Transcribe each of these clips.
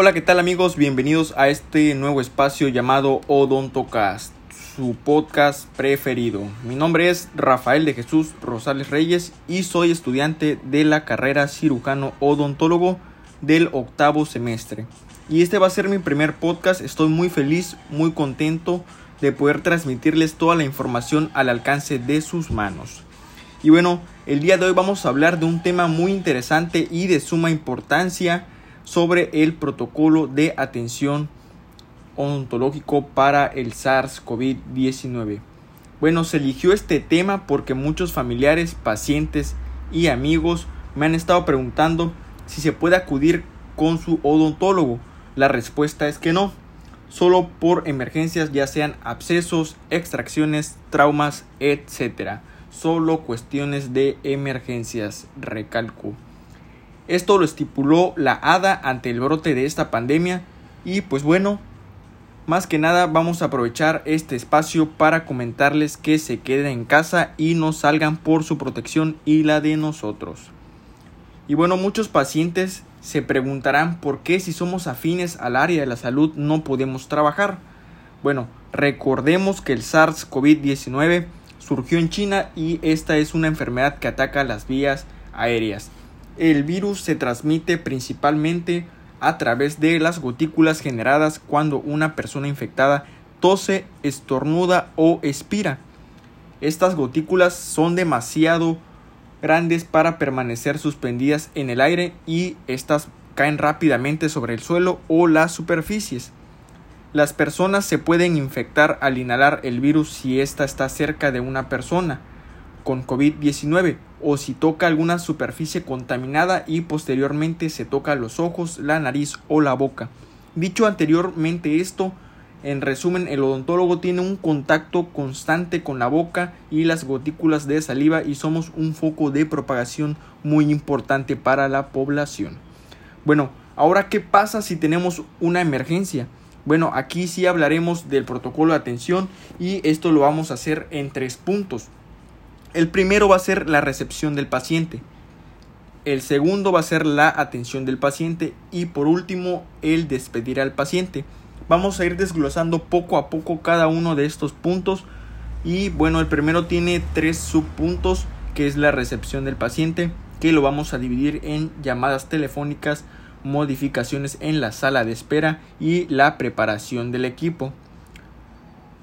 Hola, ¿qué tal amigos? Bienvenidos a este nuevo espacio llamado Odontocast, su podcast preferido. Mi nombre es Rafael de Jesús Rosales Reyes y soy estudiante de la carrera cirujano odontólogo del octavo semestre. Y este va a ser mi primer podcast, estoy muy feliz, muy contento de poder transmitirles toda la información al alcance de sus manos. Y bueno, el día de hoy vamos a hablar de un tema muy interesante y de suma importancia sobre el protocolo de atención odontológico para el SARS-CoV-19. Bueno, se eligió este tema porque muchos familiares, pacientes y amigos me han estado preguntando si se puede acudir con su odontólogo. La respuesta es que no, solo por emergencias ya sean abscesos, extracciones, traumas, etc. Solo cuestiones de emergencias, recalco. Esto lo estipuló la ADA ante el brote de esta pandemia y pues bueno, más que nada vamos a aprovechar este espacio para comentarles que se queden en casa y no salgan por su protección y la de nosotros. Y bueno, muchos pacientes se preguntarán por qué si somos afines al área de la salud no podemos trabajar. Bueno, recordemos que el SARS-CoV-19 surgió en China y esta es una enfermedad que ataca las vías aéreas. El virus se transmite principalmente a través de las gotículas generadas cuando una persona infectada tose, estornuda o expira. Estas gotículas son demasiado grandes para permanecer suspendidas en el aire y estas caen rápidamente sobre el suelo o las superficies. Las personas se pueden infectar al inhalar el virus si ésta está cerca de una persona con COVID-19 o si toca alguna superficie contaminada y posteriormente se toca los ojos, la nariz o la boca. Dicho anteriormente esto, en resumen, el odontólogo tiene un contacto constante con la boca y las gotículas de saliva y somos un foco de propagación muy importante para la población. Bueno, ahora qué pasa si tenemos una emergencia? Bueno, aquí sí hablaremos del protocolo de atención y esto lo vamos a hacer en tres puntos. El primero va a ser la recepción del paciente. El segundo va a ser la atención del paciente y por último el despedir al paciente. Vamos a ir desglosando poco a poco cada uno de estos puntos y bueno, el primero tiene tres subpuntos que es la recepción del paciente que lo vamos a dividir en llamadas telefónicas, modificaciones en la sala de espera y la preparación del equipo.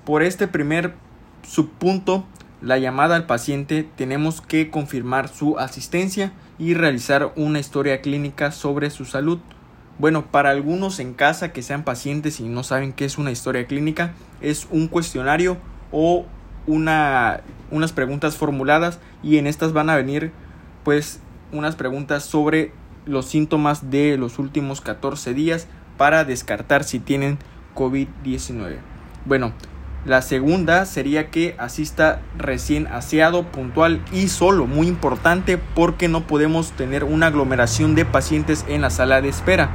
Por este primer subpunto la llamada al paciente tenemos que confirmar su asistencia y realizar una historia clínica sobre su salud. Bueno, para algunos en casa que sean pacientes y no saben qué es una historia clínica, es un cuestionario o una, unas preguntas formuladas y en estas van a venir pues unas preguntas sobre los síntomas de los últimos 14 días para descartar si tienen COVID-19. Bueno, la segunda sería que asista recién aseado, puntual y solo, muy importante porque no podemos tener una aglomeración de pacientes en la sala de espera.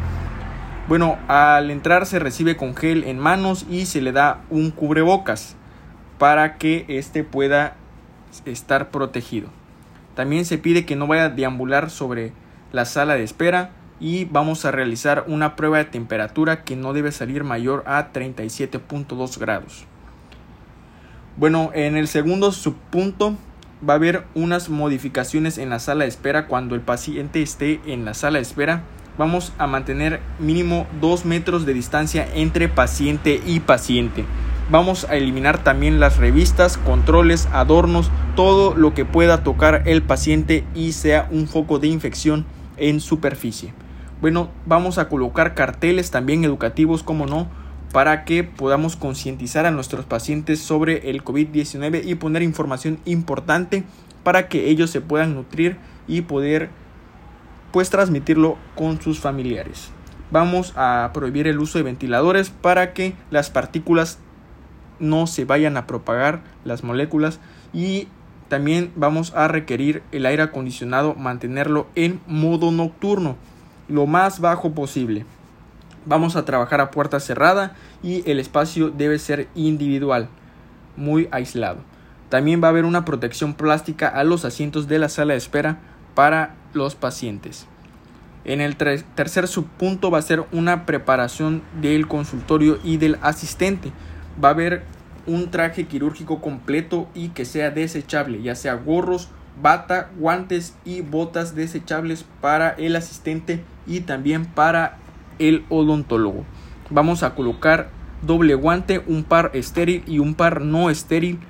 Bueno, al entrar se recibe con gel en manos y se le da un cubrebocas para que éste pueda estar protegido. También se pide que no vaya a deambular sobre la sala de espera y vamos a realizar una prueba de temperatura que no debe salir mayor a 37.2 grados. Bueno, en el segundo subpunto va a haber unas modificaciones en la sala de espera cuando el paciente esté en la sala de espera. Vamos a mantener mínimo 2 metros de distancia entre paciente y paciente. Vamos a eliminar también las revistas, controles, adornos, todo lo que pueda tocar el paciente y sea un foco de infección en superficie. Bueno, vamos a colocar carteles también educativos, como no, para que podamos concientizar a nuestros pacientes sobre el COVID-19 y poner información importante para que ellos se puedan nutrir y poder pues transmitirlo con sus familiares. Vamos a prohibir el uso de ventiladores para que las partículas no se vayan a propagar las moléculas y también vamos a requerir el aire acondicionado mantenerlo en modo nocturno lo más bajo posible. Vamos a trabajar a puerta cerrada y el espacio debe ser individual, muy aislado. También va a haber una protección plástica a los asientos de la sala de espera para los pacientes. En el tercer subpunto va a ser una preparación del consultorio y del asistente. Va a haber un traje quirúrgico completo y que sea desechable, ya sea gorros, bata, guantes y botas desechables para el asistente y también para el odontólogo. Vamos a colocar doble guante, un par estéril y un par no estéril.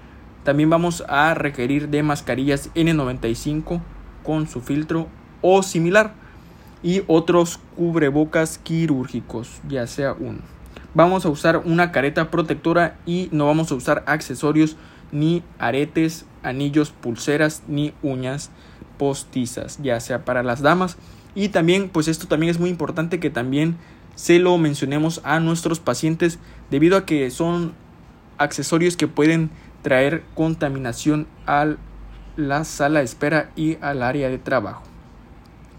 También vamos a requerir de mascarillas N95 con su filtro o similar y otros cubrebocas quirúrgicos, ya sea uno. Vamos a usar una careta protectora y no vamos a usar accesorios ni aretes, anillos, pulseras ni uñas postizas, ya sea para las damas. Y también, pues esto también es muy importante que también se lo mencionemos a nuestros pacientes debido a que son accesorios que pueden traer contaminación a la sala de espera y al área de trabajo.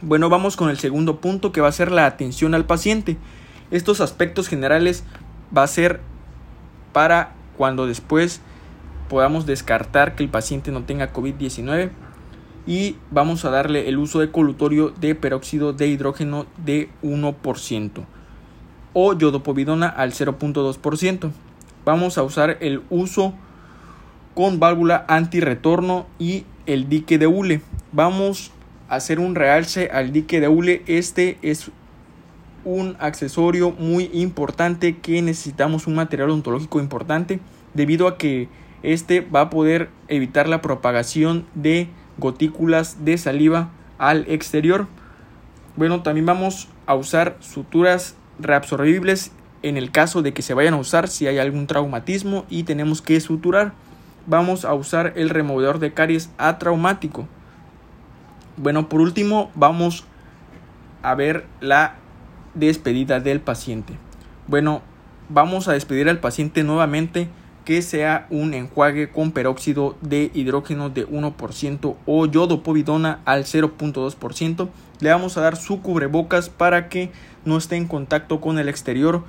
Bueno, vamos con el segundo punto que va a ser la atención al paciente. Estos aspectos generales va a ser para cuando después podamos descartar que el paciente no tenga COVID-19 y vamos a darle el uso de colutorio de peróxido de hidrógeno de 1% o yodopovidona al 0.2%. Vamos a usar el uso con válvula antirretorno y el dique de hule. Vamos hacer un realce al dique de hule. Este es un accesorio muy importante que necesitamos un material ontológico importante debido a que este va a poder evitar la propagación de gotículas de saliva al exterior. Bueno, también vamos a usar suturas reabsorbibles en el caso de que se vayan a usar si hay algún traumatismo y tenemos que suturar. Vamos a usar el removedor de caries atraumático. Bueno, por último, vamos a ver la despedida del paciente. Bueno, vamos a despedir al paciente nuevamente que sea un enjuague con peróxido de hidrógeno de 1% o yodopovidona al 0.2%. Le vamos a dar su cubrebocas para que no esté en contacto con el exterior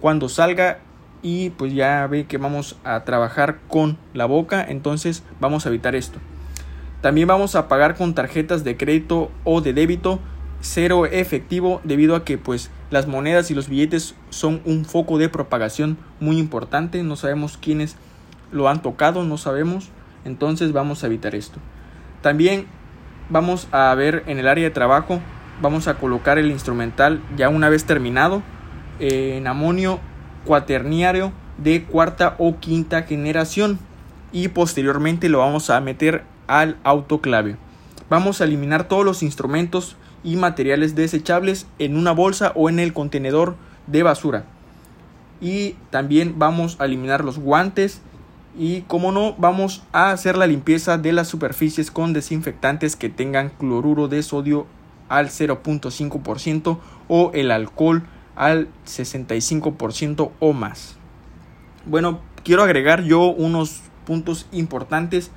cuando salga y pues ya ve que vamos a trabajar con la boca, entonces vamos a evitar esto. También vamos a pagar con tarjetas de crédito o de débito cero efectivo debido a que pues las monedas y los billetes son un foco de propagación muy importante, no sabemos quiénes lo han tocado, no sabemos, entonces vamos a evitar esto. También vamos a ver en el área de trabajo, vamos a colocar el instrumental ya una vez terminado en amonio cuaterniario de cuarta o quinta generación y posteriormente lo vamos a meter al autoclave. Vamos a eliminar todos los instrumentos y materiales desechables en una bolsa o en el contenedor de basura. Y también vamos a eliminar los guantes y como no vamos a hacer la limpieza de las superficies con desinfectantes que tengan cloruro de sodio al 0.5% o el alcohol al 65% o más. Bueno, quiero agregar yo unos puntos importantes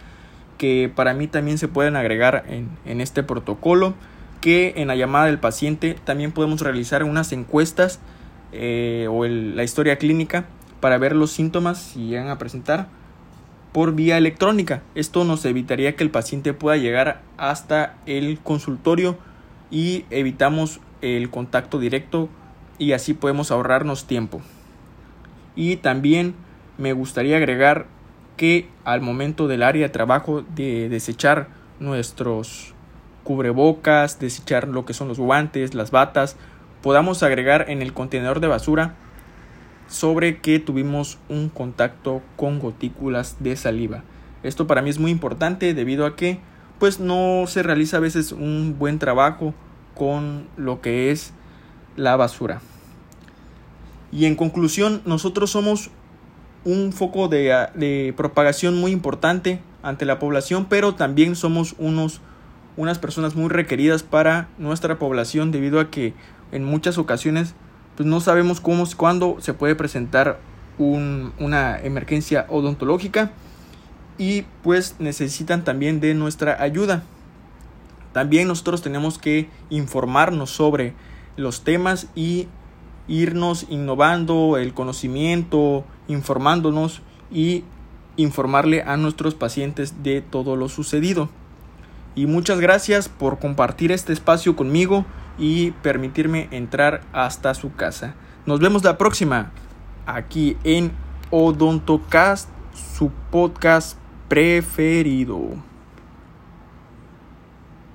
que para mí también se pueden agregar en, este protocolo, que en la llamada del paciente también podemos realizar unas encuestas eh, o la historia clínica para ver los síntomas si llegan a presentar por vía electrónica. Esto nos evitaría que el paciente pueda llegar hasta el consultorio y evitamos el contacto directo y así podemos ahorrarnos tiempo. Y también me gustaría agregar que al momento del área de trabajo de desechar nuestros cubrebocas, desechar lo que son los guantes, las batas, podamos agregar en el contenedor de basura sobre que tuvimos un contacto con gotículas de saliva. Esto para mí es muy importante debido a que pues no se realiza a veces un buen trabajo con lo que es la basura. Y en conclusión, nosotros somos un foco de, propagación muy importante ante la población, pero también somos unos, unas personas muy requeridas para nuestra población debido a que en muchas ocasiones pues no sabemos cómo, cuándo se puede presentar una emergencia odontológica y pues necesitan también de nuestra ayuda. También nosotros tenemos que informarnos sobre los temas y irnos innovando el conocimiento, informándonos y informarle a nuestros pacientes de todo lo sucedido. Y muchas gracias por compartir este espacio conmigo y permitirme entrar hasta su casa. Nos vemos la próxima aquí en Odontocast, su podcast preferido.